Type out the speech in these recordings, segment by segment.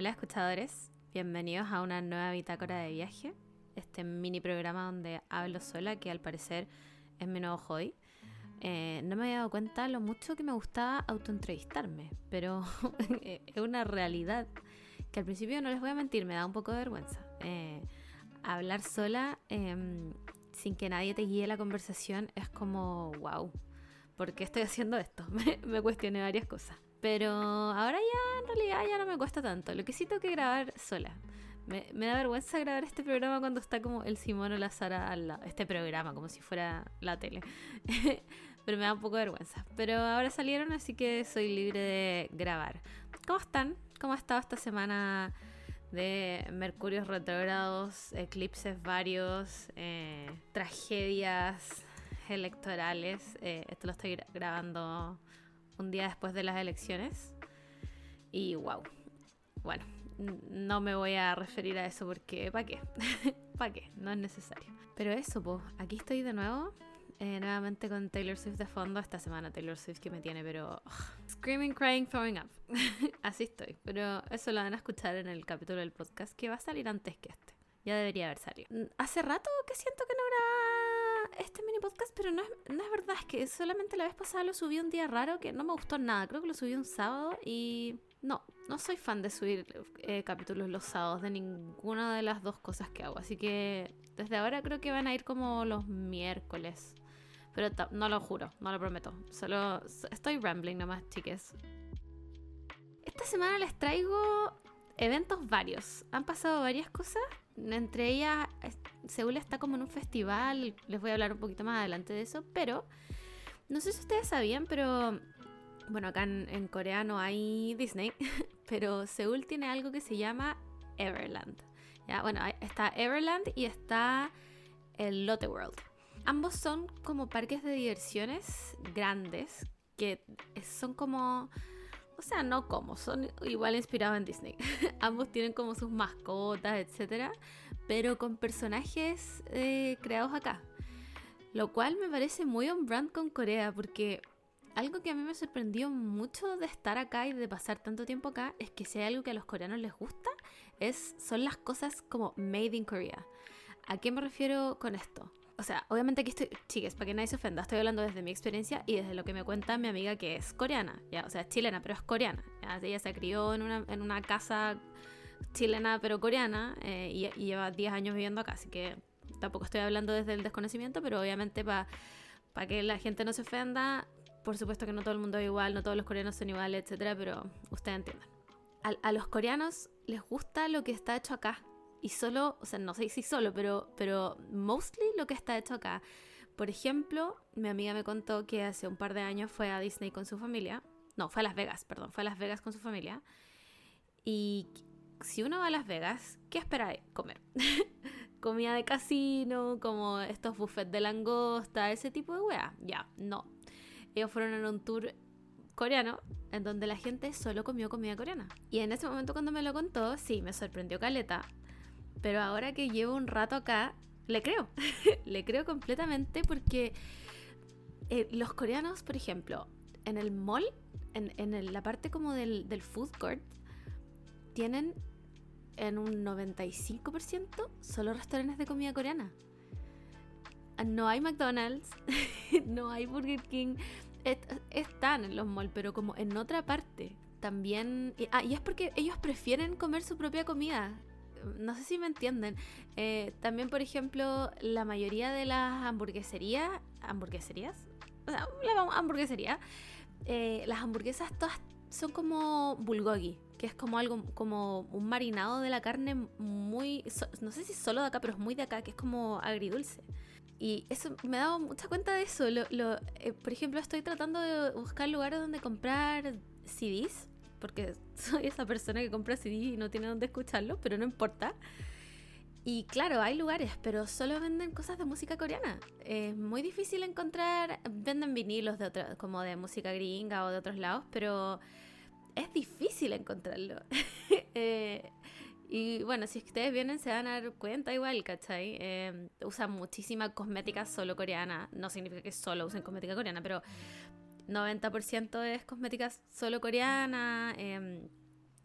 Hola escuchadores, bienvenidos a una nueva bitácora de viaje, este mini programa donde hablo sola, que al parecer es mi nuevo hobby. Eh, no me había dado cuenta lo mucho que me gustaba autoentrevistarme, pero es una realidad que al principio no les voy a mentir, me da un poco de vergüenza. Eh, hablar sola em, sin que nadie te guíe la conversación es como, wow, ¿por qué estoy haciendo esto? me cuestioné varias cosas. Pero ahora ya en realidad ya no me cuesta tanto. Lo que sí tengo que grabar sola. Me, da vergüenza grabar este programa cuando está como el Simón o la Sara al lado. Este programa, como si fuera la tele. Pero me da un poco de vergüenza. Pero ahora salieron, así que soy libre de grabar. ¿Cómo están? ¿Cómo ha estado esta semana de mercurios retrógrados, eclipses varios, eh, tragedias electorales? Eh, esto lo estoy grabando un día después de las elecciones. Y wow. Bueno, no me voy a referir a eso porque ¿para qué? ¿Para qué? No es necesario. Pero eso, pues, aquí estoy de nuevo. Eh, nuevamente con Taylor Swift de fondo. Esta semana Taylor Swift que me tiene, pero... screaming, crying, throwing up. Así estoy. Pero eso lo van a escuchar en el capítulo del podcast que va a salir antes que este. Ya debería haber salido. Hace rato que siento que no grababa este mini podcast, pero no es, no es verdad. Es que solamente la vez pasada lo subí un día raro que no me gustó nada. Creo que lo subí un sábado y no, no soy fan de subir eh, capítulos los sábados de ninguna de las dos cosas que hago. Así que desde ahora creo que van a ir como los miércoles. Pero no lo juro, no lo prometo. Solo estoy rambling nomás, chiques. Esta semana les traigo eventos varios. Han pasado varias cosas. Entre ellas, Seúl está como en un festival. Les voy a hablar un poquito más adelante de eso. Pero no sé si ustedes sabían, pero bueno, acá en, Corea no hay Disney. Pero Seúl tiene algo que se llama Everland. ¿ya? Bueno, está Everland y está el Lotte World. Ambos son como parques de diversiones grandes que son como o sea, no como, son igual inspirados en Disney. Ambos tienen como sus mascotas, etc. Pero con personajes eh, creados acá. Lo cual me parece muy on brand con Corea, porque algo que a mí me sorprendió mucho de estar acá y de pasar tanto tiempo acá es que si hay algo que a los coreanos les gusta, es, son las cosas como made in Korea. ¿A qué me refiero con esto? O sea, obviamente aquí estoy, chicas, para que nadie se ofenda, estoy hablando desde mi experiencia y desde lo que me cuenta mi amiga que es coreana, ya, o sea, es chilena, pero es coreana. Ella se crió en una, en una casa chilena, pero coreana, eh, y, lleva 10 años viviendo acá, así que tampoco estoy hablando desde el desconocimiento, pero obviamente para para que la gente no se ofenda, por supuesto que no todo el mundo es igual, no todos los coreanos son iguales, etcétera, pero ustedes entiendan. a los coreanos les gusta lo que está hecho acá y solo, o sea, no sé si solo, pero, pero mostly lo que está hecho acá. Por ejemplo, mi amiga me contó que hace un par de años fue a Disney con su familia. No, fue a Las Vegas, perdón, fue a Las Vegas con su familia. Y si uno va a Las Vegas, ¿qué espera comer? Comida de casino, como estos buffets de langosta, ese tipo de weá. Ya, no. Ellos fueron en un tour coreano en donde la gente solo comió comida coreana. Y en ese momento cuando me lo contó, sí, me sorprendió Caleta, pero ahora que llevo un rato acá, le creo. le creo completamente porque eh, los coreanos, por ejemplo, en el mall, en, la parte como del, del food court, tienen en un 95% solo restaurantes de comida coreana. No hay McDonald's, no hay Burger King. están en los malls, pero como en otra parte. También. Ah, y es porque ellos prefieren comer su propia comida no sé si me entienden. Eh, también, por ejemplo, la mayoría de las hamburgueserías, hamburgueserías, la hamburguesería, eh, las hamburguesas todas son como bulgogi, que es como algo, como un marinado de la carne muy, no sé si solo de acá, pero es muy de acá, que es como agridulce. Y eso me he dado mucha cuenta de eso. Eh, por ejemplo, estoy tratando de buscar lugares donde comprar CDs porque soy esa persona que compra CD y no tiene dónde escucharlo, pero no importa. Y claro, hay lugares, pero solo venden cosas de música coreana. Es muy difícil encontrar, venden vinilos de otro, como de música gringa o de otros lados, pero es difícil encontrarlo. Eh, y bueno, si ustedes vienen se van a dar cuenta igual, ¿cachai? Eh, usan muchísima cosmética solo coreana. No significa que solo usen cosmética coreana, pero 90% es cosmética solo coreana, em,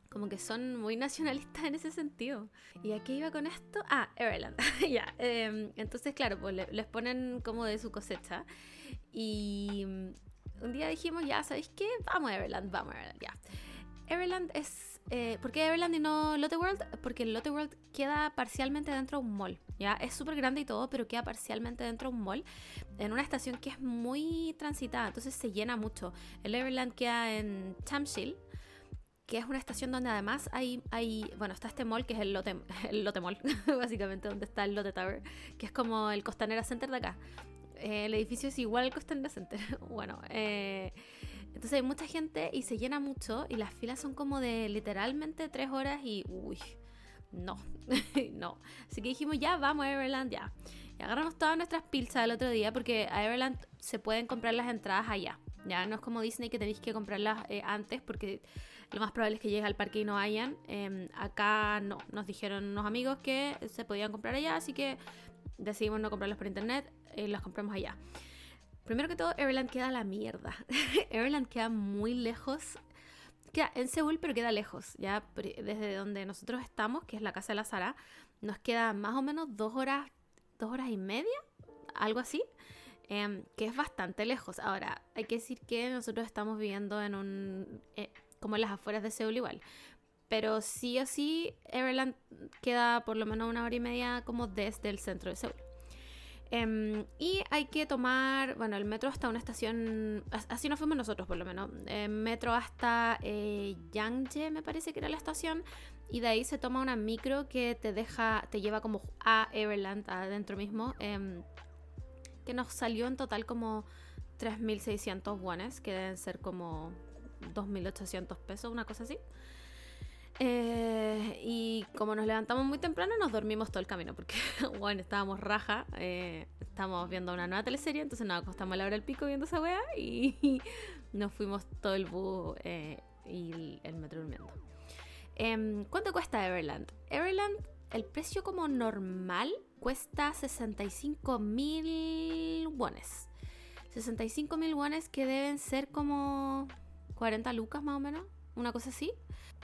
como que son muy nacionalistas en ese sentido. ¿Y a qué iba con esto? Ah, Everland. ya. Em, entonces, claro, pues les ponen como de su cosecha. Y mm, un día dijimos, ya, ¿sabéis qué? Vamos a Everland, vamos a Everland, ya. Everland es... Eh, ¿Por qué Everland y no Lotte World? Porque Lotte World queda parcialmente dentro de un mall, ¿ya? Es súper grande y todo, pero queda parcialmente dentro de un mall, en una estación que es muy transitada, entonces se llena mucho. El Everland queda en Chamshill, que es una estación donde además hay, hay bueno, está este mall que es el Lotte, el Mall, básicamente, donde está el Lotte Tower, que es como el Costanera Center de acá. Eh, el edificio es igual al Costanera Center. bueno, eh, entonces hay mucha gente y se llena mucho y las filas son como de literalmente tres horas y uy, no, no. Así que dijimos, ya vamos a Everland, ya. Y agarramos todas nuestras pilzas el otro día porque a Everland se pueden comprar las entradas allá. Ya no es como Disney que tenéis que comprarlas eh, antes porque lo más probable es que llegues al parque y no hayan. Em, acá no, nos dijeron unos amigos que se podían comprar allá, así que decidimos no comprarlas por internet, y las compramos allá. Primero que todo, Everland queda a la mierda. Everland queda muy lejos. Queda en Seúl, pero queda lejos. Ya desde donde nosotros estamos, que es la casa de la Sara, nos queda más o menos dos horas, dos horas y media, algo así. Em, que es bastante lejos. Ahora, hay que decir que nosotros estamos viviendo en un. Eh, como en las afueras de Seúl igual. Pero sí o sí, Everland queda por lo menos una hora y media como desde el centro de Seúl. Em, y hay que tomar, bueno, el metro hasta una estación, así nos fuimos nosotros por lo menos, eh, metro hasta eh, me parece que era la estación, y de ahí se toma una micro que te deja, te lleva como a Everland, adentro mismo, em, que nos salió en total como 3.600 wones, que deben ser como 2.800 pesos, una cosa así. Eh, y como nos levantamos muy temprano, nos dormimos todo el camino, porque, bueno, estábamos raja, eh, estábamos viendo una nueva teleserie, entonces nos acostamos a la hora del pico viendo esa wea y nos fuimos todo el bus eh, y el, metro durmiendo. Em, ¿Cuánto cuesta Everland? Everland, el precio como normal cuesta 65 mil wones. 65 mil wones que deben ser como 40 lucas más o menos, una cosa así.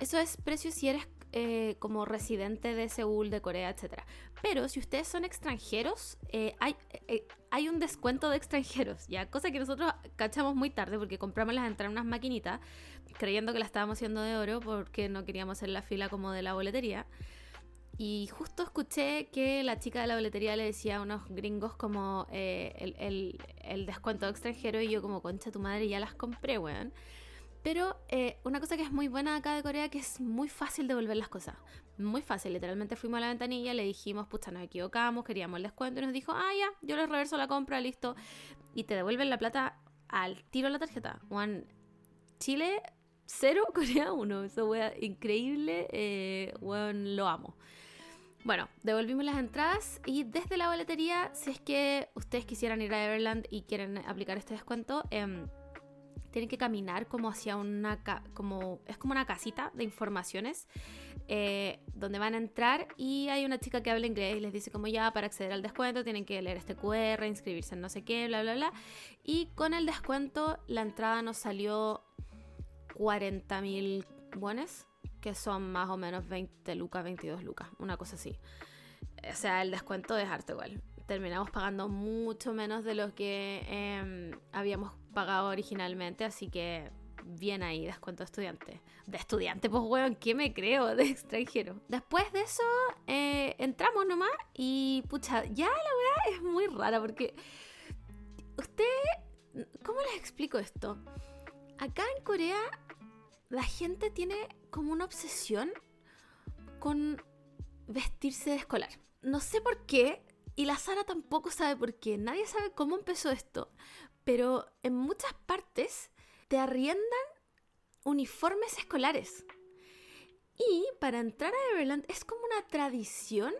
Eso es precio si eres eh, como residente de Seúl, de Corea, etc. Pero si ustedes son extranjeros, eh, hay, eh, hay un descuento de extranjeros, ya cosa que nosotros cachamos muy tarde porque compramos las entradas en unas maquinitas, creyendo que las estábamos haciendo de oro porque no queríamos hacer la fila como de la boletería. Y justo escuché que la chica de la boletería le decía a unos gringos como el, el, descuento de extranjero y yo como concha tu madre ya las compré, weón. Pero eh, una cosa que es muy buena acá de Corea que es muy fácil devolver las cosas. Muy fácil. Literalmente fuimos a la ventanilla, le dijimos, pucha, nos equivocamos, queríamos el descuento y nos dijo, ah, ya, yo les reverso la compra, listo. Y te devuelven la plata al tiro de la tarjeta. Juan, Chile, cero, Corea uno. Eso wea increíble. Eh, lo amo. Bueno, devolvimos las entradas y desde la boletería, si es que ustedes quisieran ir a Everland y quieren aplicar este descuento, eh, tienen que caminar como hacia una, como, es como una casita de informaciones eh, donde van a entrar y hay una chica que habla inglés y les dice como ya para acceder al descuento tienen que leer este QR, inscribirse en no sé qué, bla, bla, bla. Y con el descuento la entrada nos salió 40 mil buenos, que son más o menos 20 lucas, 22 lucas, una cosa así. O sea, el descuento es arte igual terminamos pagando mucho menos de lo que em, habíamos pagado originalmente, así que bien ahí, descuento de estudiante. De estudiante, pues weón, ¿qué me creo? De extranjero. Después de eso, eh, entramos nomás y pucha, ya la verdad es muy rara porque usted, ¿cómo les explico esto? Acá en Corea la gente tiene como una obsesión con vestirse de escolar. No sé por qué, y la Sara tampoco sabe por qué. Nadie sabe cómo empezó esto. Pero en muchas partes te arriendan uniformes escolares. Y para entrar a Everland es como una tradición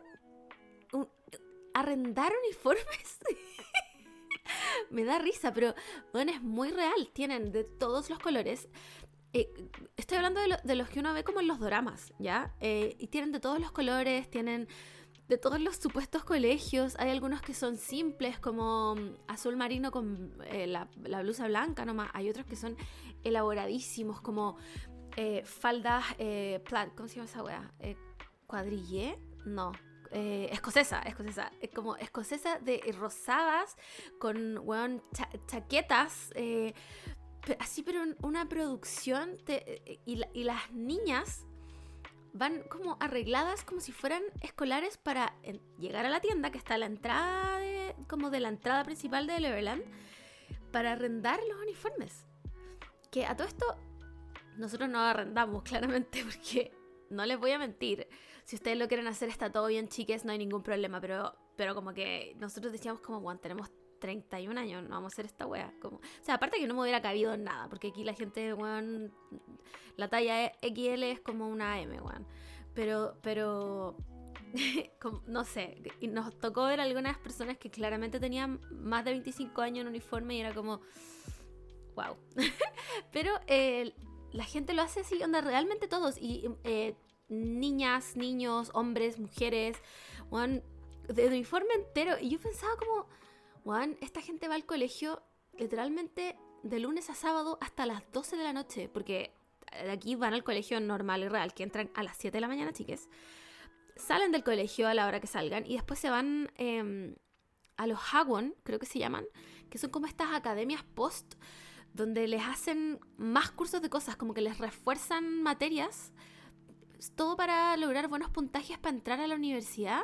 arrendar uniformes. Me da risa, pero bueno, es muy real. Tienen de todos los colores. Eh, estoy hablando de, los que uno ve como en los dramas, ¿ya? Eh, y tienen de todos los colores, tienen de todos los supuestos colegios, hay algunos que son simples, como mm, azul marino con eh, la, blusa blanca nomás. Hay otros que son elaboradísimos, como eh, faldas, eh, ¿cómo se llama esa? Eh, ¿Cuadrillé? No. Escocesa, escocesa, como escocesa de rosadas con weón, chaquetas, así pero una producción y, las niñas van como arregladas como si fueran escolares para llegar a la tienda que está a la entrada de, como de la entrada principal de Leverland para arrendar los uniformes. Que a todo esto nosotros no arrendamos claramente porque no les voy a mentir. Si ustedes lo quieren hacer está todo bien, chiques, no hay ningún problema, pero pero como que nosotros decíamos como, bueno, tenemos 31 años, no vamos a hacer esta wea. Como, o sea, aparte que no me hubiera cabido en nada, porque aquí la gente, weón, la talla XL es como una M, weón. Pero, pero, no sé, y nos tocó ver algunas personas que claramente tenían más de 25 años en uniforme y era como, wow. pero eh, la gente lo hace así, onda, realmente todos. Y eh, niñas, niños, hombres, mujeres, weón, de uniforme entero. Y yo pensaba como Juan, esta gente va al colegio literalmente de lunes a sábado hasta las 12 de la noche, porque de aquí van al colegio normal y real, que entran a las 7 de la mañana, chiques. Salen del colegio a la hora que salgan y después se van em, a los Hagwon, creo que se llaman, que son como estas academias post, donde les hacen más cursos de cosas, como que les refuerzan materias, todo para lograr buenos puntajes para entrar a la universidad,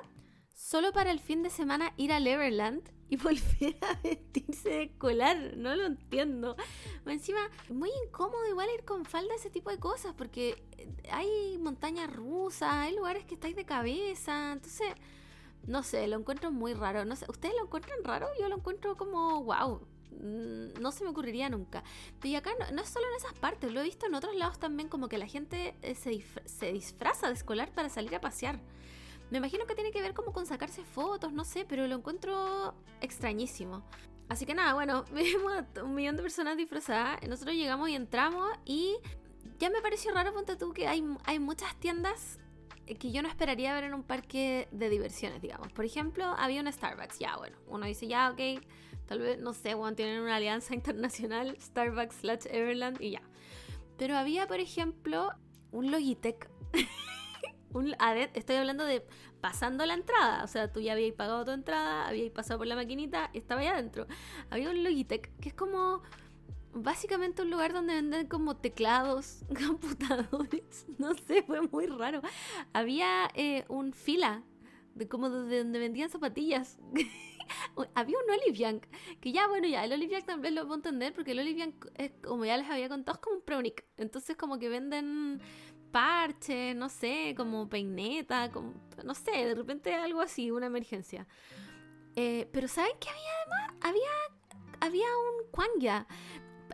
solo para el fin de semana ir a Leverland y volver a vestirse de escolar. No lo entiendo. Encima, muy incómodo igual ir con falda, ese tipo de cosas, porque hay montañas rusas, hay lugares que estáis de cabeza. Entonces, no sé, lo encuentro muy raro. No sé, ¿Ustedes lo encuentran raro? Yo lo encuentro como, wow. Mm, no se me ocurriría nunca. Y acá no, es solo en esas partes, lo he visto en otros lados también, como que la gente eh, se, se disfraza de escolar para salir a pasear. Me imagino que tiene que ver como con sacarse fotos, no sé, pero lo encuentro extrañísimo. Así que nada, bueno, vimos un millón de personas disfrazadas. Nosotros llegamos y entramos y ya me pareció raro, ponte tú, que hay, hay muchas tiendas que yo no esperaría ver en un parque de diversiones, digamos. Por ejemplo, había un Starbucks. Ya, bueno, uno dice, ya, ok, tal vez, no sé, bueno, tienen una alianza internacional, Starbucks slash Everland y ya. Pero había, por ejemplo, un Logitech. Un, estoy hablando de pasando la entrada. O sea, tú ya habías pagado tu entrada, habías pasado por la maquinita estaba ahí adentro. Había un Logitech que es como básicamente un lugar donde venden como teclados, computadores. No sé, fue muy raro. Había eh, un fila de como de donde vendían zapatillas. había un Oliviank, que ya, bueno, ya, el Oliviank también lo puedo entender, porque el Oliviank, es, como ya les había contado, es como un Pronic. Entonces, como que venden parche, no sé, como peineta, como, no sé, de repente algo así, una emergencia. Eh, pero ¿saben qué había además? Había, había un Kwangya.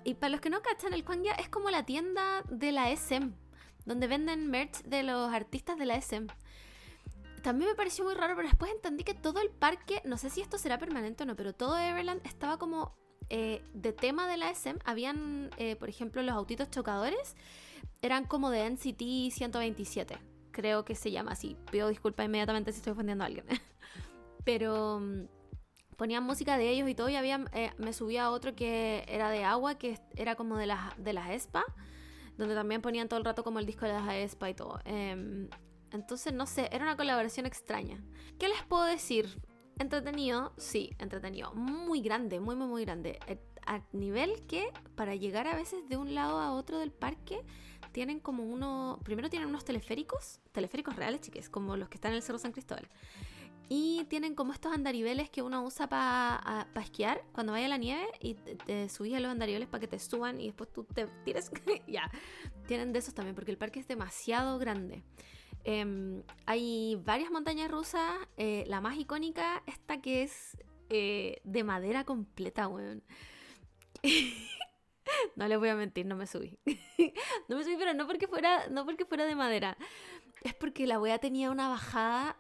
Y para los que no cachan, el Kwangya es como la tienda de la SM, donde venden merch de los artistas de la SM. También me pareció muy raro, pero después entendí que todo el parque, no sé si esto será permanente o no, pero todo Everland estaba como eh, de tema de la SM. Habían, eh, por ejemplo, los autitos chocadores eran como de NCT 127, creo que se llama así. Pido disculpas inmediatamente si estoy ofendiendo a alguien. Pero mm, ponían música de ellos y todo y había, eh, me subía a otro que era de agua, que era como de las, de las ESPA, donde también ponían todo el rato como el disco de las ESPA y todo. Em, entonces, no sé, era una colaboración extraña. ¿Qué les puedo decir? Entretenido, sí, entretenido. Muy grande, muy, muy, muy grande. Eh, a nivel que para llegar a veces de un lado a otro del parque tienen como uno, primero tienen unos teleféricos, teleféricos reales, chiques, como los que están en el Cerro San Cristóbal. Y tienen como estos andariveles que uno usa para esquiar cuando vaya a la nieve y te, subís a los andariveles para que te suban y después tú te tires. ya, tienen de esos también porque el parque es demasiado grande. Em, hay varias montañas rusas. Eh, la más icónica, esta que es eh, de madera completa, weón. no les voy a mentir, no me subí. no me subí, pero no porque fuera, no porque fuera de madera. Es porque la wea tenía una bajada.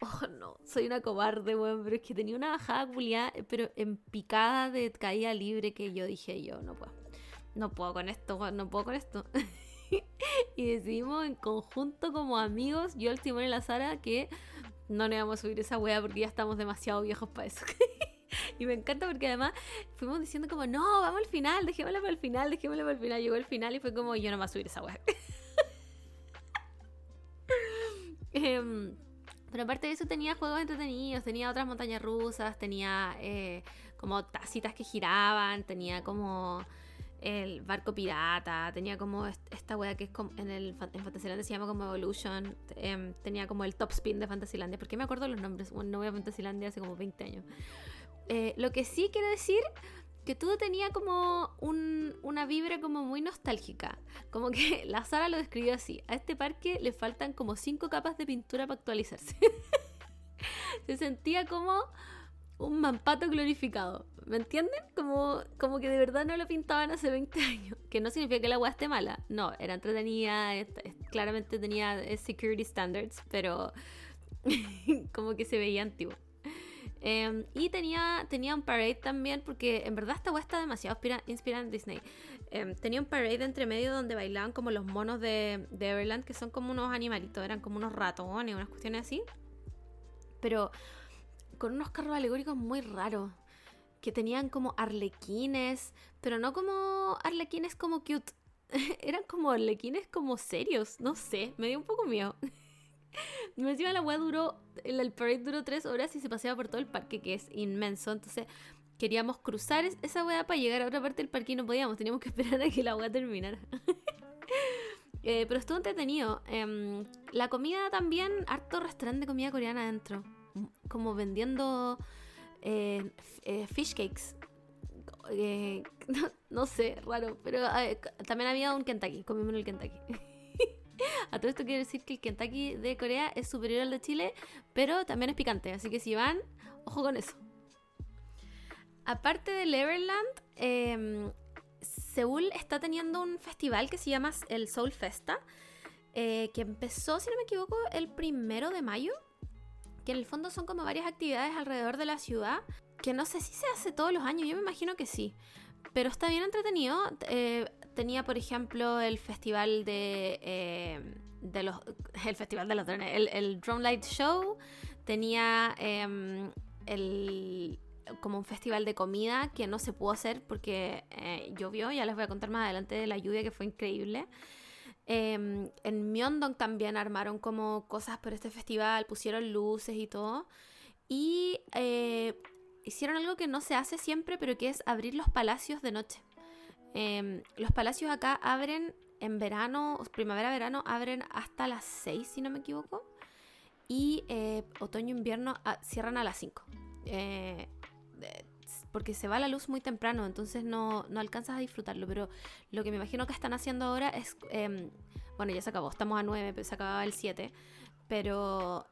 Oh, no, soy una cobarde, weón, pero es que tenía una bajada culiada, pero en picada de caída libre que yo dije, yo no puedo. No puedo con esto, no puedo con esto. y decidimos en conjunto como amigos, yo, el Timón y la Sara, que no le íbamos a subir esa wea porque ya estamos demasiado viejos para eso. y me encanta porque además fuimos diciendo como, no, vamos al final, dejémosla para el final, dejémosla para el final. Llegó el final y fue como, yo no me voy a subir esa weá. Em, pero aparte de eso tenía juegos entretenidos, tenía otras montañas rusas, tenía eh, como tacitas que giraban, tenía como el barco pirata, tenía como esta wea que es como en, el, en Fantasylandia se llama como Evolution, em, tenía como el top spin de Fantasylandia, porque me acuerdo los nombres, bueno, no voy a Fantasylandia hace como 20 años. Eh, lo que sí quiero decir que todo tenía como una vibra como muy nostálgica. Como que la Sara lo describió así. A este parque le faltan como cinco capas de pintura para actualizarse. Se sentía como un mampato glorificado. ¿Me entienden? Como, como que de verdad no lo pintaban hace 20 años. Que no significa que la agua esté mala. No, era entretenida, claramente tenía eh, security standards, pero como que se veía antiguo. Em, y tenía, tenía un parade también, porque en verdad esta agua está demasiado inspirada en Disney. Em, tenía un parade entre medio donde bailaban como los monos de, de Everland, que son como unos animalitos, eran como unos ratones, unas cuestiones así. Pero con unos carros alegóricos muy raros que tenían como arlequines, pero no como arlequines como cute. Eran como arlequines como serios, no sé, me dio un poco miedo. Me encima la weá duró, el, parade duró tres horas y se paseaba por todo el parque, que es inmenso. Entonces queríamos cruzar esa weá para llegar a otra parte del parque y no podíamos, teníamos que esperar a que la weá terminara. Eh, pero estuvo entretenido. Em, la comida también, harto restaurante de comida coreana adentro. Como vendiendo eh, eh, fish cakes. Eh, no, sé, raro, pero también había un Kentucky, comimos el Kentucky. A todo esto quiero decir que el Kentucky de Corea es superior al de Chile, pero también es picante, así que si van, ojo con eso. Aparte del Everland, em, Seúl está teniendo un festival que se llama el Soul Festa, que empezó, si no me equivoco, el primero de mayo que en el fondo son como varias actividades alrededor de la ciudad, que no sé si se hace todos los años, yo me imagino que sí, pero está bien entretenido. Eh, tenía, por ejemplo, el festival de, eh, de los, el festival de los drones, el, Drone Light Show, tenía em, el como un festival de comida que no se pudo hacer porque eh, llovió, ya les voy a contar más adelante de la lluvia que fue increíble. Em, en Myeongdong también armaron como cosas por este festival, pusieron luces y todo. Y hicieron algo que no se hace siempre, pero que es abrir los palacios de noche. Em, los palacios acá abren en verano, primavera-verano, abren hasta las 6, si no me equivoco. Y eh, otoño-invierno ah, cierran a las 5 porque se va la luz muy temprano, entonces no, no alcanzas a disfrutarlo. Pero lo que me imagino que están haciendo ahora es, em, bueno, ya se acabó, estamos a 9, pero se acababa el 7, pero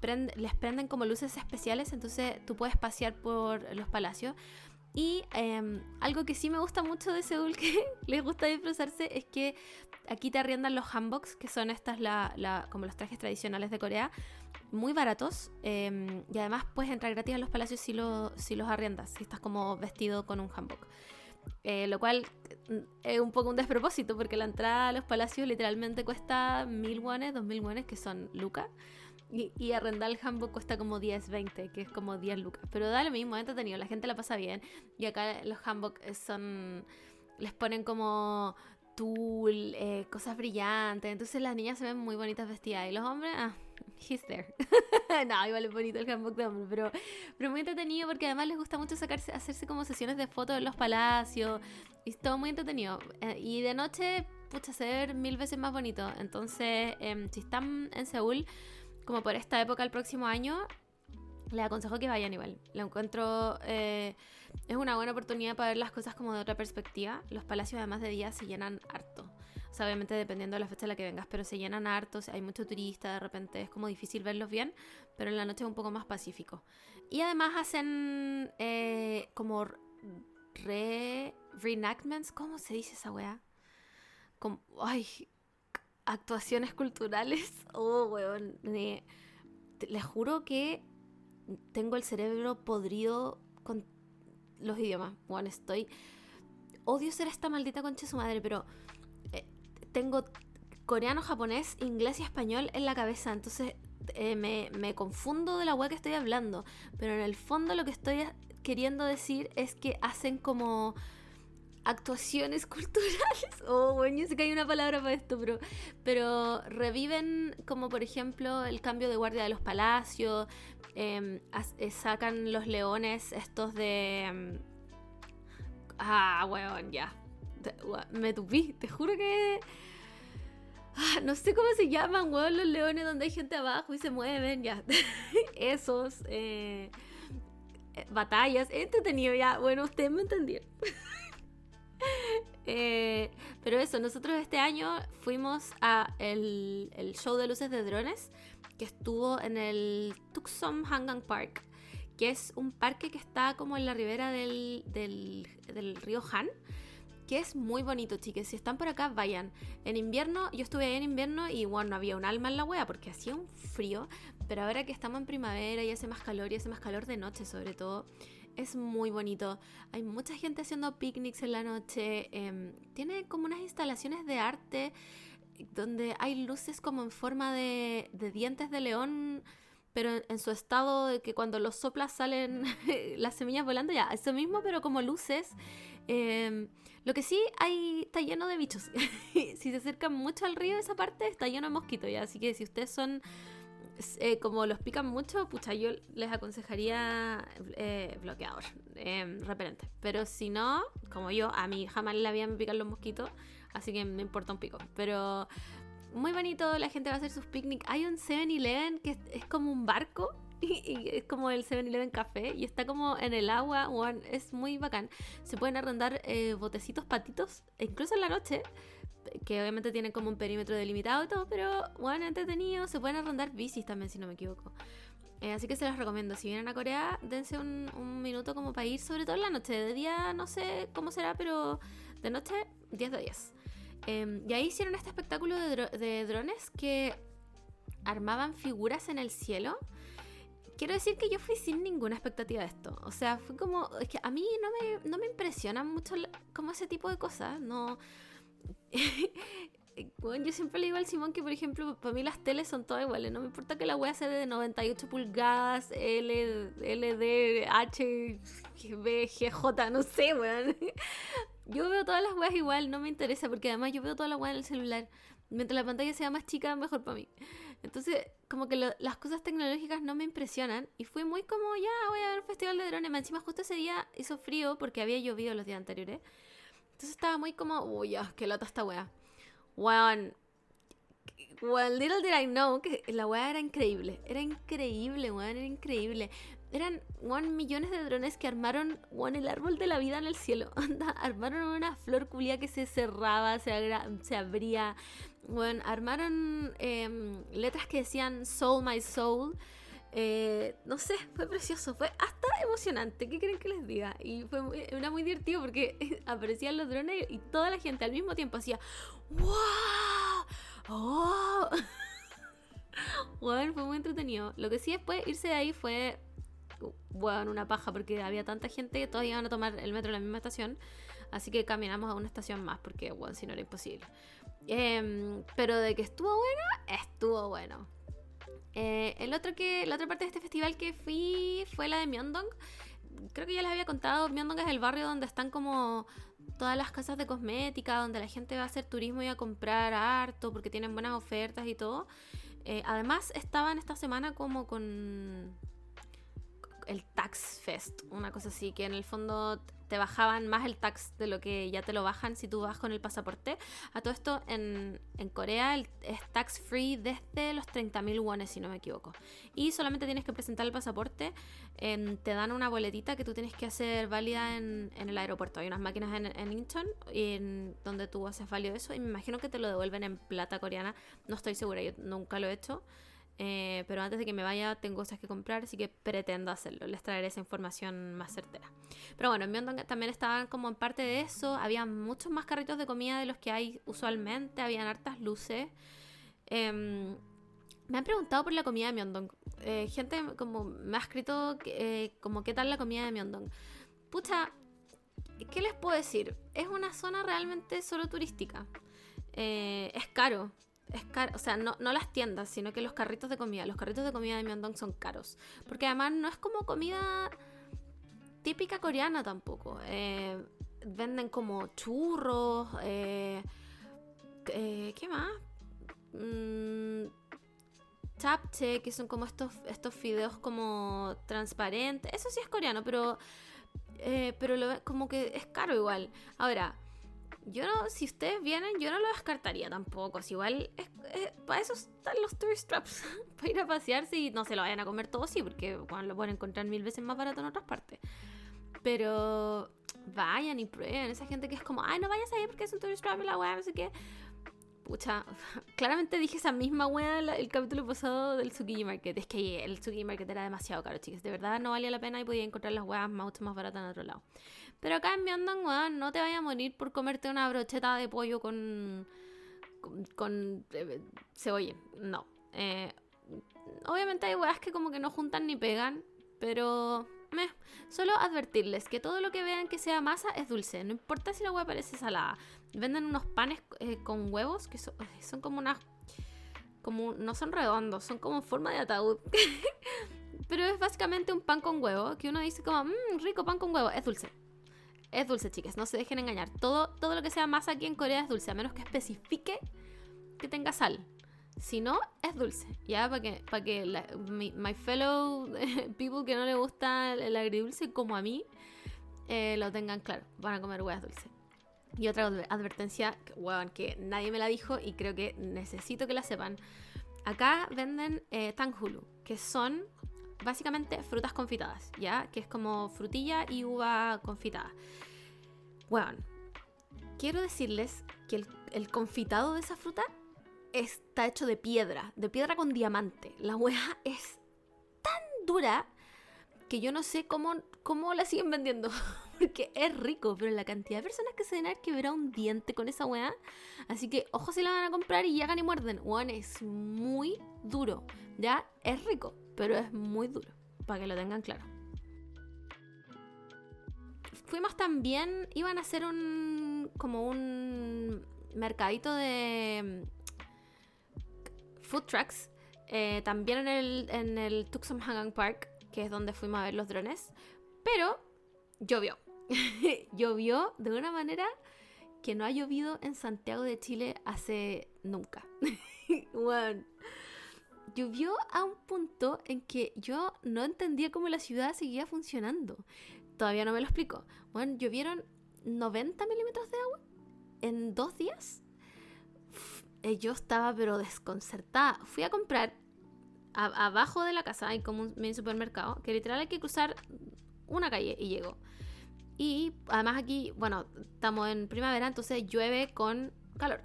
les prenden como luces especiales, entonces tú puedes pasear por los palacios. Y em, algo que sí me gusta mucho de Seúl, que les gusta disfrazarse, es que aquí te arriendan los hanboks, que son estas la, como los trajes tradicionales de Corea, muy baratos em, y además puedes entrar gratis a los palacios si, lo, si los arriendas, si estás como vestido con un hanbok. Eh, lo cual mm, es un poco un despropósito porque la entrada a los palacios literalmente cuesta mil wones, dos mil wones, que son lucas. Y, y, arrendar el hanbok cuesta como 10, 20, que es como 10 lucas. Pero da lo mismo, es entretenido, la gente la pasa bien. Y acá los hanbok son. Les ponen como tul, eh, cosas brillantes. Entonces las niñas se ven muy bonitas vestidas. Y los hombres, ah, he's there. no, igual es bonito el handbook de hombre, pero, pero muy entretenido porque además les gusta mucho sacarse, hacerse como sesiones de fotos en los palacios. Y es todo muy entretenido. Eh, y de noche, pucha, se ve mil veces más bonito. Entonces, em, si están en Seúl, como por esta época el próximo año, les aconsejo que vayan igual. Lo encuentro. Eh, es una buena oportunidad para ver las cosas como de otra perspectiva. Los palacios, además de día, se llenan harto. O sea, obviamente dependiendo de la fecha en la que vengas, pero se llenan hartos, hay mucho turista, de repente es como difícil verlos bien, pero en la noche es un poco más pacífico. Y además hacen eh, como re reenactments, ¿cómo se dice esa weá? Como, ay, actuaciones culturales. Oh, weón. les juro que tengo el cerebro podrido con los idiomas. Bueno, estoy... Odio ser esta maldita concha su madre, pero tengo coreano, japonés, inglés y español en la cabeza. Entonces eh, me, me, confundo de la weá que estoy hablando, pero en el fondo lo que estoy queriendo decir es que hacen como actuaciones culturales. Oh, bueno, yo sé que hay una palabra para esto, pero, pero reviven como por ejemplo el cambio de guardia de los palacios, em, eh, sacan los leones estos de... Em, ah, weón, ya. Me tupí, te juro que... Ah, no sé cómo se llaman, weón, los leones donde hay gente abajo y se mueven, ya. Esos. Eh, eh, batallas. Entretenido ya. Bueno, ustedes me entendieron. Eh, pero eso, nosotros este año fuimos a el, show de luces de drones que estuvo en el Tucson Hangang Park, que es un parque que está como en la ribera del, del, río Han que es muy bonito, chicas. Si están por acá, vayan. En invierno, yo estuve ahí en invierno y bueno, no había un alma en la wea porque hacía un frío. Pero ahora que estamos en primavera y hace más calor y hace más calor de noche sobre todo, es muy bonito. Hay mucha gente haciendo picnics en la noche. Em, tiene como unas instalaciones de arte donde hay luces como en forma de, dientes de león, pero en, su estado de que cuando los soplas salen las semillas volando, ya, eso mismo, pero como luces. Em, lo que sí, hay, está lleno de bichos. si se acercan mucho al río, esa parte está lleno de mosquitos, ya. Así que si ustedes son eh, como los pican mucho, pucha, yo les aconsejaría eh, bloqueador, em, repelente. Pero si no, como yo, a mí jamás le habían picado los mosquitos, así que me importa un pico. Pero muy bonito, la gente va a hacer sus picnic. Hay un 7-Eleven que es, como un barco y, es como el 7-Eleven café y está como en el agua, es muy bacán. Se pueden arrendar eh, botecitos patitos, incluso en la noche que obviamente tienen como un perímetro delimitado y todo, pero bueno, entretenido. Se pueden arrendar bicis también, si no me equivoco. Eh, así que se las recomiendo. Si vienen a Corea, dense un, minuto como para ir, sobre todo en la noche. De día no sé cómo será, pero de noche 10 de 10. Em, y ahí hicieron este espectáculo de, drones que armaban figuras en el cielo. Quiero decir que yo fui sin ninguna expectativa de esto. O sea, fue como. Es que a mí no me, no me impresionan mucho como ese tipo de cosas. No bueno, yo siempre le digo al Simón que, por ejemplo, para mí las teles son todas iguales. No me importa que la wea sea de 98 pulgadas, L, LD, H, B, GJ, no sé, weón. Yo veo todas las weas igual, no me interesa, porque además yo veo toda la wea en el celular. Mientras la pantalla sea más chica, mejor para mí. Entonces, como que las cosas tecnológicas no me impresionan. Y fui muy como, ya, voy a ver un festival de drones. Encima, justo ese día hizo frío porque había llovido los días anteriores. Entonces estaba muy como, uy, ya, qué lata esta wea. Weón. Well, little did I know que la wea era increíble. Era increíble, weón, era increíble. Eran, weón, millones de drones que armaron, weón, el árbol de la vida en el cielo. armaron una flor culia que se cerraba, se, se abría. Weón, armaron em, letras que decían Soul My Soul. Eh, no sé, fue precioso, fue hasta emocionante, ¿qué creen que les diga? Y fue muy, era muy divertido porque aparecían los drones y toda la gente al mismo tiempo hacía ¡Wow! ¡Oh! bueno, fue muy entretenido. Lo que sí después irse de ahí fue, bueno, una paja porque había tanta gente que todos iban a tomar el metro en la misma estación. Así que caminamos a una estación más porque, bueno, si no era imposible. Em, pero de que estuvo bueno, estuvo bueno. Eh, el otro que, la otra parte de este festival que fui fue la de Myeongdong. Creo que ya les había contado, Myeongdong es el barrio donde están como todas las casas de cosmética, donde la gente va a hacer turismo y a comprar harto porque tienen buenas ofertas y todo. Eh, además estaban esta semana como con el Tax Fest, una cosa así, que en el fondo te bajaban más el tax de lo que ya te lo bajan si tú vas con el pasaporte. A todo esto en, Corea es tax free desde los 30.000 wones, si no me equivoco. Y solamente tienes que presentar el pasaporte. te dan una boletita que tú tienes que hacer válida en, el aeropuerto. Hay unas máquinas en, en Incheon en, donde tú haces válido eso y me imagino que te lo devuelven en plata coreana. No estoy segura, yo nunca lo he hecho. Eh, pero antes de que me vaya tengo cosas que comprar, así que pretendo hacerlo. Les traeré esa información más certera. Pero bueno, en Myeongdong también estaban como en parte de eso. Había muchos más carritos de comida de los que hay usualmente. Habían hartas luces. Em, me han preguntado por la comida de Myeongdong. Eh, gente como me ha escrito eh, como qué tal la comida de Myeongdong. Pucha, ¿qué les puedo decir? Es una zona realmente solo turística. es caro es caro, o sea, no, no las tiendas, sino que los carritos de comida. Los carritos de comida de Myeongdong son caros. Porque además no es como comida típica coreana tampoco. Eh, venden como churros, eh, eh, ¿qué más? Mm, que son como estos, estos fideos como transparentes. Eso sí es coreano, pero, pero como que es caro igual. Ahora, yo no, si ustedes vienen, yo no lo descartaría tampoco. Si igual, para eso están los tourist traps, para ir a pasearse y no se lo vayan a comer todo, sí, porque lo pueden encontrar mil veces más barato en otras partes. Pero vayan y prueben. Esa gente que es como, ay, no vayas ahí porque es un tourist trap y la weá, no sé qué. Pucha, claramente dije esa misma weá el, capítulo pasado del Tsukiji Market. Es que el Tsukiji Market era demasiado caro, chicas. De verdad no valía la pena y podía encontrar las weas mucho más baratas en otro lado. Pero acá en Myeongdong, weón, no te vayas a morir por comerte una brocheta de pollo con. con, eh, cebolla. No. Eh, obviamente hay weas que como que no juntan ni pegan, pero. Solo advertirles que todo lo que vean que sea masa es dulce. No importa si la hueá parece salada. Venden unos panes eh, con huevos que son, como unas. Como, no son redondos, son como forma de ataúd. Pero es básicamente un pan con huevo que uno dice como, mmm, rico pan con huevo. Es dulce. Es dulce, chicas, no se dejen engañar. Todo, todo lo que sea masa aquí en Corea es dulce, a menos que especifique que tenga sal. Si no, es dulce, ¿ya? Para que, para que my, fellow people que no le gusta el, agridulce como a mí, eh, lo tengan claro. Van a comer huevas dulces. Y otra advertencia, que, que nadie me la dijo y creo que necesito que la sepan. Acá venden eh, tanghulu, que son básicamente frutas confitadas, ¿ya? Que es como frutilla y uva confitada. Bueno, quiero decirles que el, confitado de esa fruta está hecho de piedra, de piedra con diamante. La hueá es tan dura que yo no sé cómo, cómo la siguen vendiendo. Porque es rico, pero la cantidad de personas que se deben haber quebrado un diente con esa weá. Así que ojo si la van a comprar y llegan y muerden. Weón, es muy duro. Ya es rico, pero es muy duro. Para que lo tengan claro. Fuimos también, iban a hacer un. como un mercadito de food trucks. Eh, también en el, en el Tucson Hangang Park, que es donde fuimos a ver los drones. Pero llovió. llovió de una manera que no ha llovido en Santiago de Chile hace nunca. bueno, llovió a un punto en que yo no entendía cómo la ciudad seguía funcionando. Todavía no me lo explico. Bueno, llovieron 90 milímetros de agua en dos días. Eh, yo estaba pero desconcertada. Fui a comprar abajo de la casa, hay como un mini supermercado, que literal hay que cruzar una calle y llego. Y además aquí, bueno, estamos en primavera, entonces llueve con calor.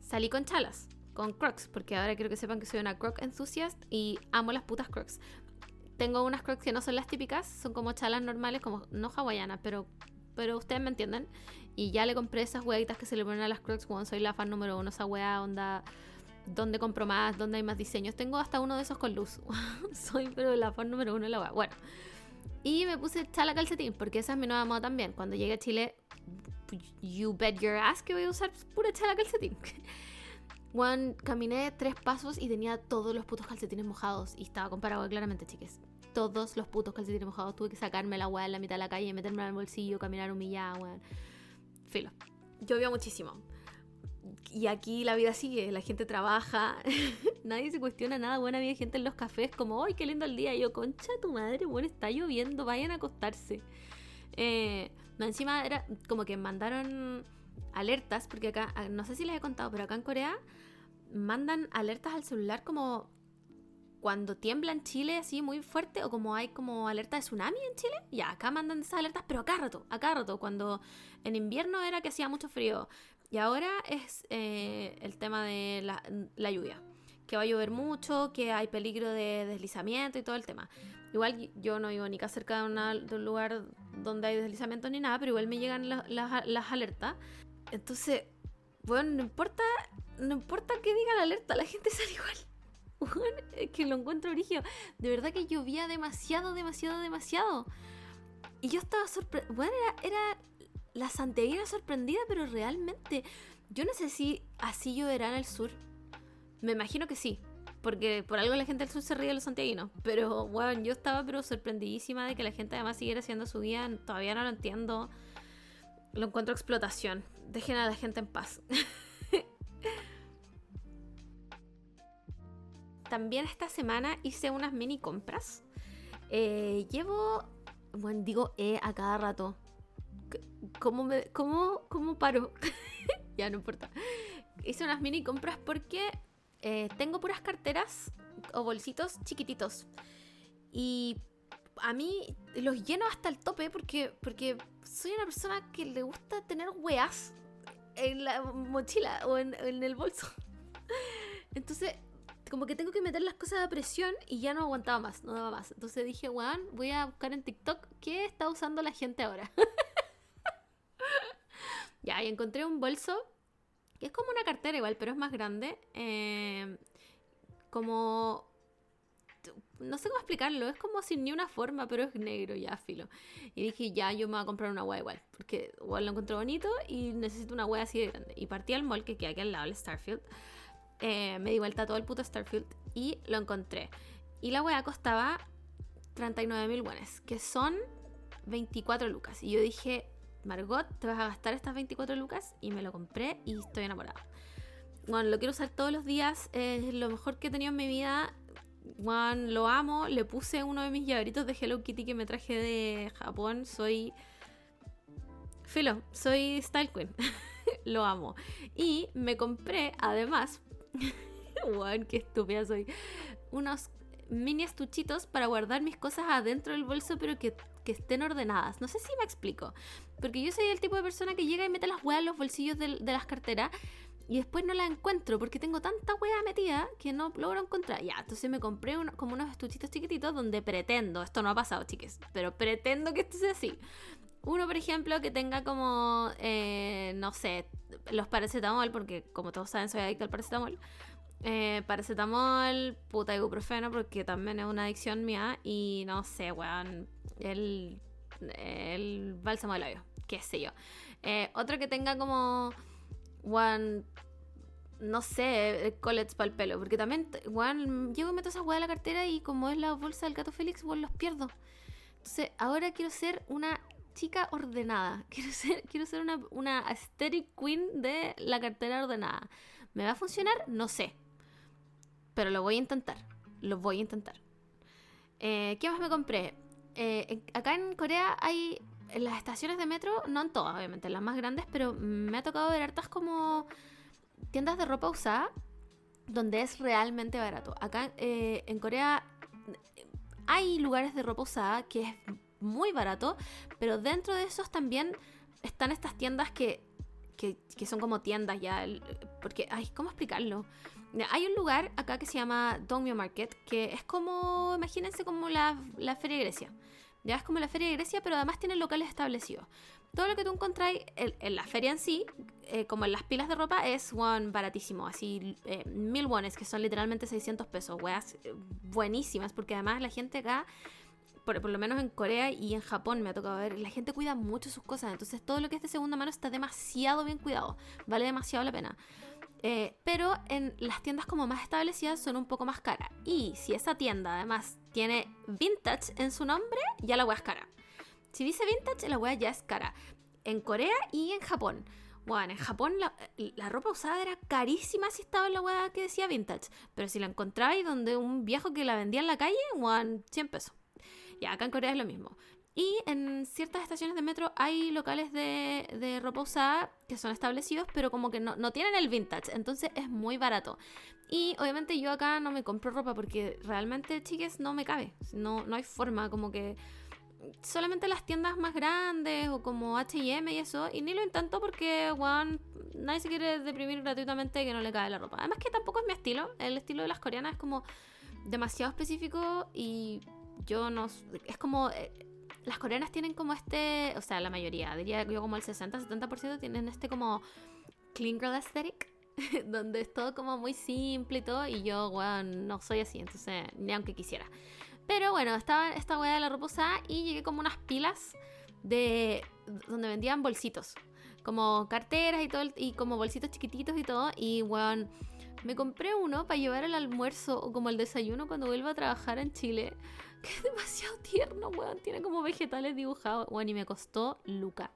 Salí con chalas con Crocs, porque ahora quiero que sepan que soy una Croc enthusiast y amo las putas Crocs. Tengo unas Crocs que no son las típicas, son como chalas normales, como no hawaianas, pero, pero ustedes me entienden. Y ya le compré esas huevitas que se le ponen a las Crocs cuando soy la fan número uno, esa hueá onda dónde compro más, dónde hay más diseños. Tengo hasta uno de esos con luz. Soy pero la fan número uno de la wea. Bueno. Y me puse chala calcetín, porque esa es mi nueva moda también. Cuando llegue a Chile, you bet your ass que voy a usar pura chala calcetín. Juan, caminé tres pasos y tenía todos los putos calcetines mojados. Y estaba con claramente, chiques. Todos los putos calcetines mojados. Tuve que sacarme la weá en la mitad de la calle, meterme en el bolsillo, caminar humillada, weón. Filo. Llovió muchísimo. Y aquí la vida sigue, la gente trabaja, nadie se cuestiona nada, buena vida gente en los cafés, como, ¡ay, qué lindo el día! Y yo, concha tu madre, bueno, está lloviendo, vayan a acostarse. Eh, encima era como que mandaron alertas, porque acá, ah, no sé si les he contado, pero acá en Corea mandan alertas al celular como cuando tiembla en Chile así muy fuerte o como hay como alerta de tsunami en Chile, ya, acá mandan esas alertas, pero acá rato, acá rato, cuando en invierno era que hacía mucho frío y ahora es eh, el tema de la, lluvia, que va a llover mucho, que hay peligro de deslizamiento y todo el tema. Igual yo no vivo ni acá cerca de, un lugar donde hay deslizamiento ni nada, pero igual me llegan las alertas entonces, bueno, no importa, no importa que diga la alerta, la gente sale igual. Que lo encuentro origen. De verdad que llovía demasiado, demasiado, demasiado. Y yo estaba sorprendida. Bueno, era, era la santiaguina sorprendida, pero realmente, yo no sé si así lloverá en el sur. Me imagino que sí. Porque por algo la gente del sur se ríe de los santiaguinos. Pero, bueno, yo estaba pero sorprendidísima de que la gente además siguiera haciendo su vida. Todavía no lo entiendo. Lo encuentro explotación. Dejen a la gente en paz. También esta semana hice unas mini compras. Eh, llevo, bueno, digo eh a cada rato. ¿Cómo, me, cómo, cómo paro? ya no importa. Hice unas mini compras porque eh, tengo puras carteras o bolsitos chiquititos. Y a mí los lleno hasta el tope porque, porque soy una persona que le gusta tener weas en la mochila o en, en el bolso. Entonces, como que tengo que meter las cosas a presión y ya no aguantaba más, no daba más. Entonces dije, weón, voy a buscar en TikTok qué está usando la gente ahora. ya, y encontré un bolso que es como una cartera igual, pero es más grande. Eh, como... No sé cómo explicarlo, es como sin ni una forma, pero es negro ya, filo. Y dije, ya, yo me voy a comprar una wea igual, porque igual lo encontré bonito y necesito una wea así de grande. Y partí al mall que queda aquí al lado, el Starfield. Eh, me di vuelta todo el puto Starfield y lo encontré. Y la wea costaba 39 mil buenas, que son 24 lucas. Y yo dije, Margot, te vas a gastar estas 24 lucas y me lo compré y estoy enamorada. Bueno, lo quiero usar todos los días, es lo mejor que he tenido en mi vida. Juan, lo amo, le puse uno de mis llaveritos de Hello Kitty que me traje de Japón. Soy. Filo, soy Style Queen. lo amo. Y me compré, además. Juan, qué estúpida soy. Unos mini estuchitos para guardar mis cosas adentro del bolso, pero que, que, estén ordenadas. No sé si me explico. Porque yo soy el tipo de persona que llega y mete las weas en los bolsillos de, de las carteras y después no las encuentro porque tengo tanta wea metida que no logro encontrar. Ya, entonces me compré como unos estuchitos chiquititos donde pretendo, esto no ha pasado, chiques, pero pretendo que esto sea así. Uno, por ejemplo, que tenga como, eh, no sé, los paracetamol, porque como todos saben, soy adicto al paracetamol. Eh, paracetamol, puta ibuprofeno, porque también es una adicción mía. Y no sé, weón, el, el bálsamo de labio, qué sé yo. Eh, otro que tenga como, weón, no sé, collets para el pelo, porque también, weón, llego y meto esa weá a la cartera y como es la bolsa del gato Félix, weón, los pierdo. Entonces, ahora quiero ser una chica ordenada. Quiero ser, quiero ser una, una aesthetic queen de la cartera ordenada. ¿Me va a funcionar? No sé. Pero lo voy a intentar. Lo voy a intentar. Eh, ¿Qué más me compré? Eh, acá en Corea hay en las estaciones de metro, no en todas, obviamente, en las más grandes, pero me ha tocado ver hartas como tiendas de ropa usada donde es realmente barato. Acá eh, en Corea hay lugares de ropa usada que es muy barato, pero dentro de esos también están estas tiendas que, que, son como tiendas ya, porque, ay, ¿cómo explicarlo? Hay un lugar acá que se llama Dongmyo Market, que es como, imagínense como la, la Feria de Grecia. Ya es como la Feria de Grecia, pero además tiene locales establecidos. Todo lo que tú encontráis en, la feria en sí, eh, como en las pilas de ropa, es one baratísimo. Así, eh, mil wones, que son literalmente 600 pesos. Weas eh, buenísimas, porque además la gente acá por, lo menos en Corea y en Japón me ha tocado ver, la gente cuida mucho sus cosas, entonces todo lo que es de segunda mano está demasiado bien cuidado, vale demasiado la pena. Eh, pero en las tiendas como más establecidas son un poco más caras. Y si esa tienda además tiene vintage en su nombre, ya la wea es cara. Si dice vintage, la wea ya es cara. En Corea y en Japón. Bueno, en Japón la, ropa usada era carísima si estaba en la wea que decía vintage. Pero si la encontráis donde un viejo que la vendía en la calle, bueno, 100 pesos. Ya, acá en Corea es lo mismo. Y en ciertas estaciones de metro hay locales de, de ropa usada que son establecidos, pero como que no, no, tienen el vintage, entonces es muy barato. Y obviamente yo acá no me compro ropa porque realmente, chiques, no me cabe. No, no hay forma, como que solamente las tiendas más grandes o como HM y eso, y ni lo intento porque, one, nadie se quiere deprimir gratuitamente que no le cae la ropa. Además que tampoco es mi estilo, el estilo de las coreanas es como demasiado específico y yo no... Es como... Eh, las coreanas tienen como este, o sea, la mayoría, diría yo como el 60-70% tienen este como clean girl aesthetic, donde es todo como muy simple y todo, y yo, weón, no soy así, entonces, ni aunque quisiera. Pero bueno, estaba esta weá de la ropa usada y llegué como unas pilas de donde vendían bolsitos, como carteras y todo, y como bolsitos chiquititos y todo, y weón, Me compré uno para llevar el almuerzo o como el desayuno cuando vuelva a trabajar en Chile. Que es demasiado tierno, weón. Tiene como vegetales dibujados. Bueno, y me costó Luca.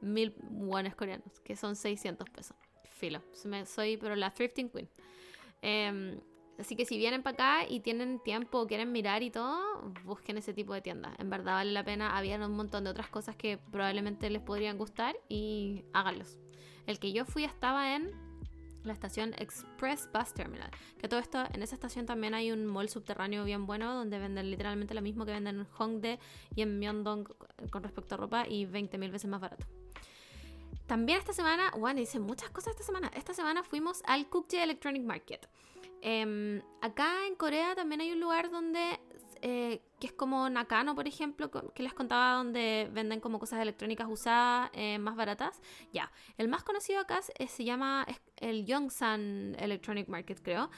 Mil wones coreanos, que son 600 pesos. Filo. Soy, pero la thrifting queen. Em, así que si vienen para acá y tienen tiempo quieren mirar y todo, busquen ese tipo de tiendas. En verdad vale la pena. Había un montón de otras cosas que probablemente les podrían gustar y háganlos. El que yo fui estaba en la estación Express Bus Terminal. Que todo esto, en esa estación también hay un mall subterráneo bien bueno donde venden literalmente lo mismo que venden en Hongdae y en Myeongdong con respecto a ropa y 20.000 veces más barato. También esta semana, bueno, hice muchas cosas esta semana. Esta semana fuimos al Kukje Electronic Market. Em, acá en Corea también hay un lugar donde eh, que es como Nakano, por ejemplo, que les contaba donde venden como cosas electrónicas usadas eh, más baratas. Ya, el más conocido acá se llama el Yongsan Electronic Market, creo.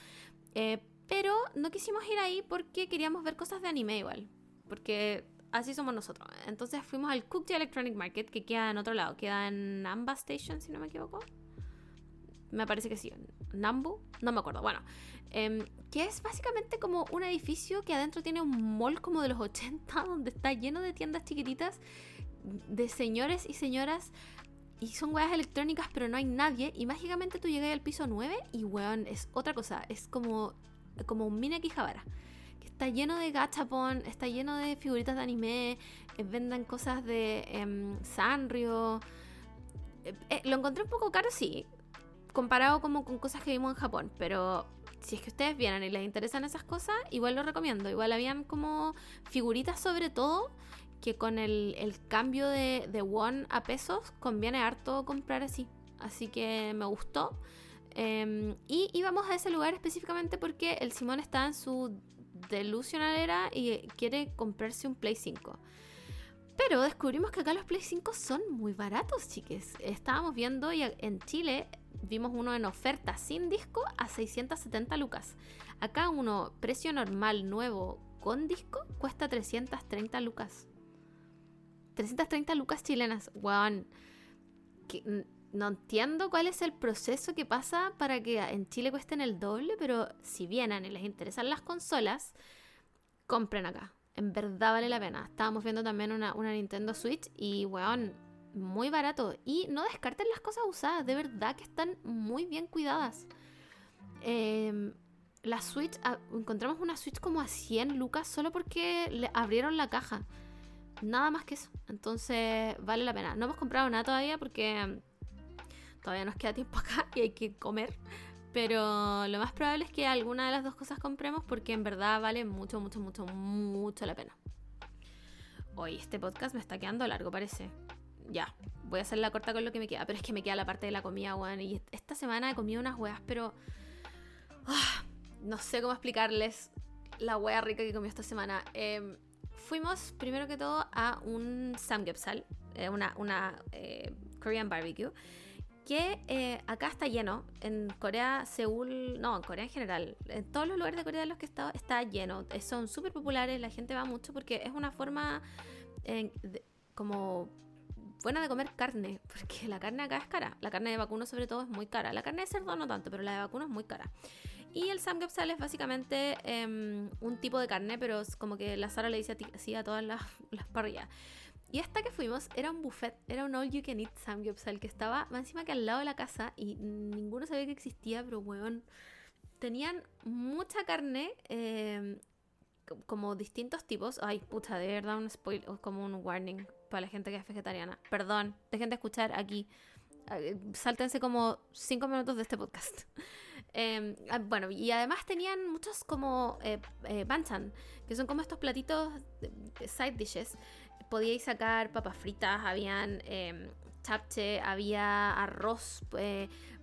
Eh, pero no quisimos ir ahí porque queríamos ver cosas de anime igual. Porque así somos nosotros. Entonces fuimos al Cooked Electronic Market, que queda en otro lado. Queda en Namba Station, si no me equivoco. Me parece que sí. Nambu, no me acuerdo. Bueno, Em, que es básicamente como un edificio que adentro tiene un mall como de los 80, donde está lleno de tiendas chiquititas de señores y señoras. Y son weas electrónicas, pero no hay nadie. Y mágicamente tú llegas al piso 9 y weón, es otra cosa. Es como, como un mini Akihabara. Que está lleno de gachapon, está lleno de figuritas de anime. Eh, vendan cosas de em, Sanrio. Eh, eh, lo encontré un poco caro, sí. Comparado como con cosas que vimos en Japón. Pero si es que ustedes vienen y les interesan esas cosas, igual lo recomiendo. Igual habían como figuritas sobre todo que con el, cambio de, de, won a pesos conviene harto comprar así. Así que me gustó. Em, y íbamos a ese lugar específicamente porque el Simón está en su delusional era y quiere comprarse un Play 5. Pero descubrimos que acá los Play 5 son muy baratos, chiques. Estábamos viendo y en Chile vimos uno en oferta sin disco a 670 lucas. Acá uno precio normal nuevo con disco cuesta 330 lucas. 330 lucas chilenas. Weón. no entiendo cuál es el proceso que pasa para que en Chile cuesten el doble, pero si vienen y les interesan las consolas, compren acá. En verdad vale la pena. Estábamos viendo también una, una Nintendo Switch y, weón, muy barato. Y no descarten las cosas usadas, de verdad que están muy bien cuidadas. Em, la Switch, ah, encontramos una Switch como a 100 lucas solo porque le abrieron la caja. Nada más que eso. Entonces vale la pena. No hemos comprado nada todavía porque todavía nos queda tiempo acá y hay que comer. Pero lo más probable es que alguna de las dos cosas compremos porque en verdad vale mucho, mucho, mucho, mucho la pena. Hoy este podcast me está quedando largo, parece ya, voy a hacer la corta con lo que me queda, pero es que me queda la parte de la comida, weón. Y esta semana he comido unas weas, pero ah, no sé cómo explicarles la wea rica que comí esta semana. Em, fuimos primero que todo a un samgyeopsal, eh, una, eh, Korean barbecue, que eh, acá está lleno. En Corea, Seúl, no, en Corea en general, en todos los lugares de Corea en los que he estado, está lleno. Son súper populares, la gente va mucho porque es una forma como buena de comer carne, porque la carne acá es cara. La carne de vacuno sobre todo es muy cara. La carne de cerdo no tanto, pero la de vacuno es muy cara. Y el samgyeopsal es básicamente em, un tipo de carne, pero es como que la Sara le dice así a todas las, las parrillas. Y hasta que fuimos era un buffet, era un all you can eat samgyeopsal que estaba encima que al lado de la casa y ninguno sabía que existía, pero weón, tenían mucha carne, em, como distintos tipos. Ay, puta, de verdad un spoiler, como un warning para la gente que es vegetariana. Perdón, dejen de escuchar aquí. Sáltense como cinco minutos de este podcast. Em, ah, bueno, y además tenían muchos como eh, eh, banchan, que son como estos platitos side dishes. Podíais sacar papas fritas, habían eh, chapche, había arroz,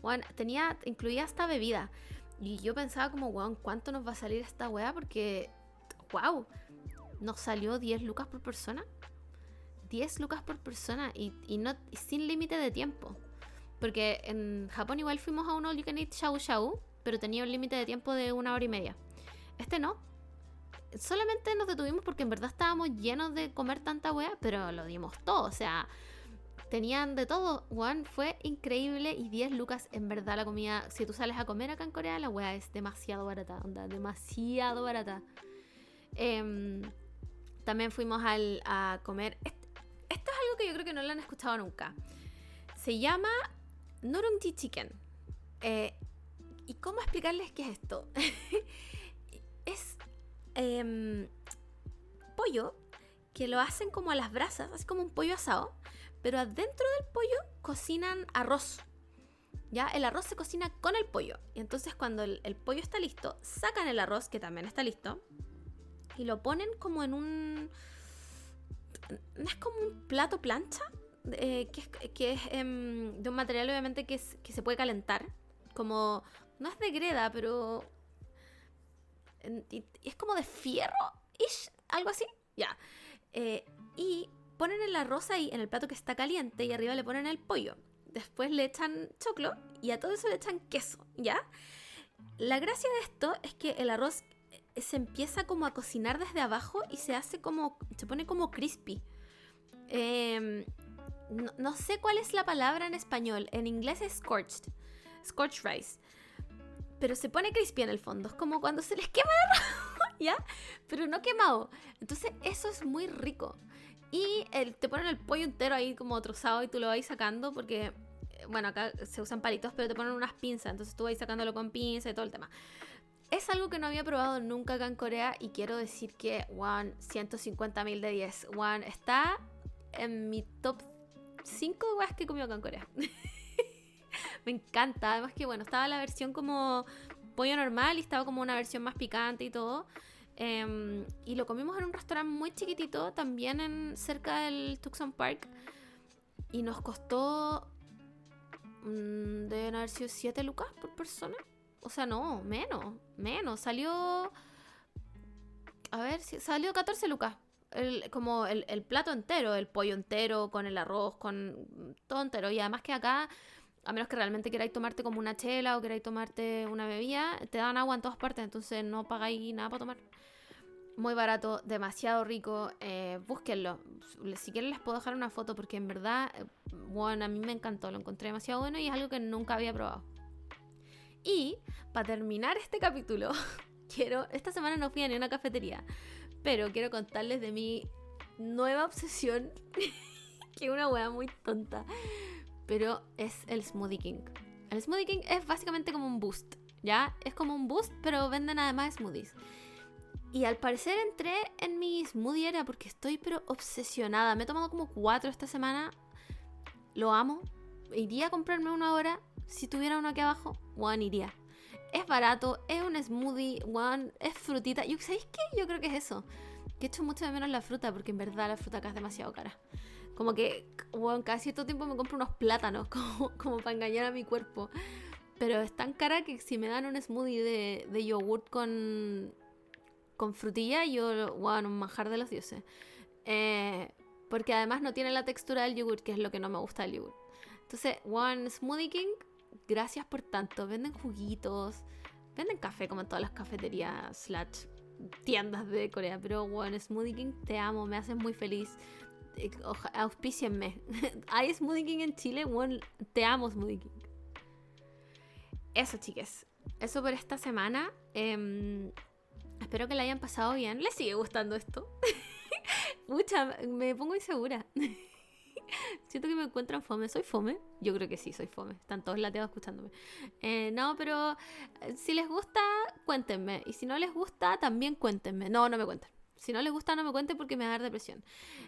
bueno, eh, tenía, incluía hasta bebida. Y yo pensaba como, weón, ¿cuánto nos va a salir esta weá? Porque, wow, nos salió 10 lucas por persona. 10 lucas por persona y, no, sin límite de tiempo. Porque en Japón igual fuimos a un all you can eat shau shau, pero tenía un límite de tiempo de una hora y media. Este no. Solamente nos detuvimos porque en verdad estábamos llenos de comer tanta wea, pero lo dimos todo. O sea, tenían de todo, Juan, fue increíble y 10 lucas en verdad la comida. Si tú sales a comer acá en Corea, la weá es demasiado barata, onda, demasiado barata. Em, también fuimos al, a comer. Esto, es algo que yo creo que no lo han escuchado nunca. Se llama Nurungji Chicken. Eh, ¿Y cómo explicarles qué es esto? em, pollo que lo hacen como a las brasas, así como un pollo asado, pero adentro del pollo cocinan arroz. Ya, el arroz se cocina con el pollo. Y entonces cuando el, pollo está listo, sacan el arroz, que también está listo, y lo ponen como en un... ¿No es como un plato plancha? Eh, que es, que es em, de un material obviamente que, que se puede calentar. Como... No es de greda, pero... Es como de fierro, ish, algo así. Ya. Eh, y ponen el arroz ahí en el plato que está caliente y arriba le ponen el pollo. Después le echan choclo y a todo eso le echan queso, ¿ya? La gracia de esto es que el arroz eh, se empieza como a cocinar desde abajo y se hace como, se pone como crispy. Em, no, sé cuál es la palabra en español, en inglés es scorched, scorched rice. Pero se pone crispy en el fondo, es como cuando se les quema el arroz. ¿ya? Pero no quemado. Entonces eso es muy rico. Y el, te ponen el pollo entero ahí como trozado y tú lo vas sacando porque, eh, bueno, acá se usan palitos, pero te ponen unas pinzas, entonces tú vas sacándolo con pinza y todo el tema. Es algo que no había probado nunca acá en Corea y quiero decir que, one, 150 mil de 10. One, está en mi top 5 weas que he comido acá en Corea. Me encanta. Además que, bueno, estaba la versión como pollo normal y estaba como una versión más picante y todo. Em, y lo comimos en un restaurante muy chiquitito, también en, cerca del Tucson Park. Y nos costó. Mmm, deben haber sido 7 lucas por persona. O sea, no, menos, menos. Salió. A ver, salió 14 lucas. El, como el, el, plato entero, el pollo entero, con el arroz, con todo entero. Y además que acá a menos que realmente queráis tomarte como una chela o queráis tomarte una bebida, te dan agua en todas partes, entonces no pagáis nada para tomar. Muy barato, demasiado rico, eh, búsquenlo. Si quieren les puedo dejar una foto porque en verdad, bueno, a mí me encantó, lo encontré demasiado bueno y es algo que nunca había probado. Y para terminar este capítulo, quiero, esta semana no fui a ni una cafetería, pero quiero contarles de mi nueva obsesión, que es una wea muy tonta pero es el Smoothie King. El Smoothie King es básicamente como un boost, ¿ya? Es como un boost, pero venden además smoothies. Y al parecer entré en mi smoothie era porque estoy pero obsesionada. Me he tomado como cuatro esta semana. Lo amo. Iría a comprarme una hora. Si tuviera uno aquí abajo, one iría. Es barato, es un smoothie, one, es frutita. ¿Y sabéis qué? Yo creo que es eso. Que echo mucho de menos la fruta porque en verdad la fruta acá es demasiado cara. Como que, bueno, cada cierto tiempo me compro unos plátanos como, como para engañar a mi cuerpo. Pero es tan cara que si me dan un smoothie de, de yogurt con, con frutilla, yo, bueno, un manjar de los dioses. Eh, porque además no tiene la textura del yogurt, que es lo que no me gusta del yogurt. Entonces, One Smoothie King, gracias por tanto. Venden juguitos, venden café como en todas las cafeterías slash tiendas de Corea. Pero One Smoothie King, te amo, me haces muy feliz. Eh, auspícienme. Hay Smoothie King en Chile, bueno, te amo Smoothie King. Eso, chiques. Eso por esta semana. Em, espero que la hayan pasado bien. ¿Les sigue gustando esto? Mucha, me pongo insegura. Siento que me encuentran fome. ¿Soy fome? Yo creo que sí, soy fome. Están todos lateados escuchándome. Eh, no, pero eh, si les gusta, cuéntenme. Y si no les gusta, también cuéntenme. No, no me cuenten. Si no les gusta, no me cuente porque me va a dar depresión.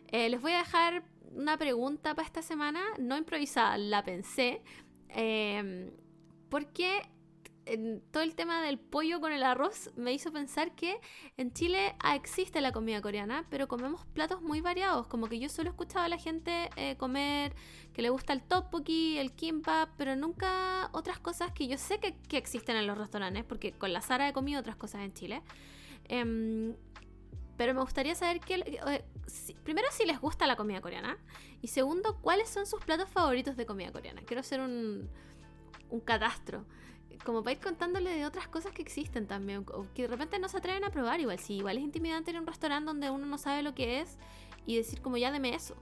Eh, les voy a dejar una pregunta para esta semana, no improvisada, la pensé. Eh, porque todo el tema del pollo con el arroz me hizo pensar que en Chile existe la comida coreana, pero comemos platos muy variados. Como que yo solo he escuchado a la gente eh, comer que le gusta el tteokbokki, el kimbap, pero nunca otras cosas que yo sé que, que existen en los restaurantes, porque con la Sara he comido otras cosas en Chile. Em, pero me gustaría saber que, eh, primero si les gusta la comida coreana y segundo cuáles son sus platos favoritos de comida coreana. Quiero hacer un, un catastro. Como para ir contándole de otras cosas que existen también, que de repente no se atreven a probar igual. Si igual es intimidante ir a un restaurante donde uno no sabe lo que es y decir como ya deme eso.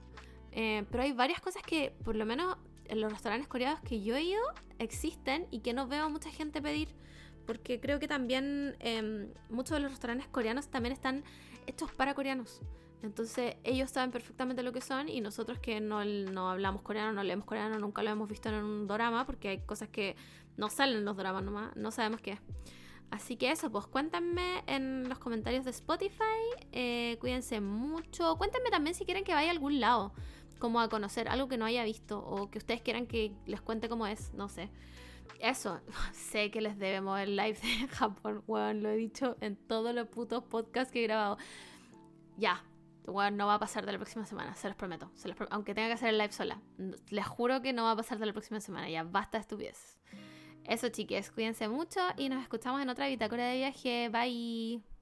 Eh, pero hay varias cosas que, por lo menos en los restaurantes coreanos que yo he ido, existen y que no veo a mucha gente pedir. Porque creo que también em, muchos de los restaurantes coreanos también están hechos para coreanos. Entonces ellos saben perfectamente lo que son y nosotros que no, no, hablamos coreano, no leemos coreano, nunca lo hemos visto en un drama porque hay cosas que no salen en los dramas nomás, no sabemos qué es. Así que eso, pues cuéntenme en los comentarios de Spotify, eh, cuídense mucho, cuéntenme también si quieren que vaya a algún lado, como a conocer algo que no haya visto o que ustedes quieran que les cuente cómo es, no sé. Eso, sé que les debemos el live de Japón, weón, lo he dicho en todos los putos podcasts que he grabado. Ya, weón, no va a pasar de la próxima semana, se los prometo. aunque tenga que hacer el live sola. Les juro que no va a pasar de la próxima semana, ya basta de estupideces. Eso, chiques, cuídense mucho y nos escuchamos en otra bitácora de viaje. Bye.